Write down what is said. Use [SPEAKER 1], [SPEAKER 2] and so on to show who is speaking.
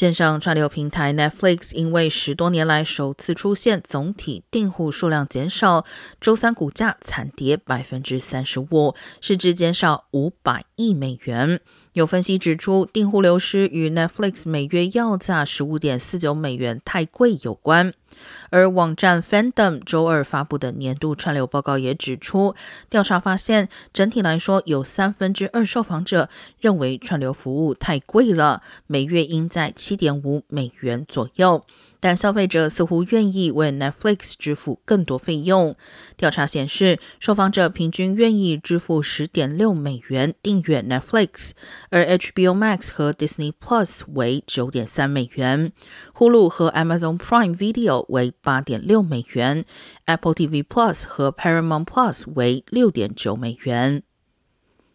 [SPEAKER 1] 线上串流平台 Netflix 因为十多年来首次出现总体订户数量减少，周三股价惨跌百分之三十五，市值减少五百亿美元。有分析指出，订户流失与 Netflix 每月要价十五点四九美元太贵有关。而网站 Fandom 周二发布的年度串流报告也指出，调查发现，整体来说，有三分之二受访者认为串流服务太贵了，每月应在七点五美元左右。但消费者似乎愿意为 Netflix 支付更多费用。调查显示，受访者平均愿意支付十点六美元订阅 Netflix，而 HBO Max 和 Disney Plus 为九点三美元，Hulu 和 Amazon Prime Video 为八点六美元，Apple TV Plus 和 Paramount Plus 为六点九美元。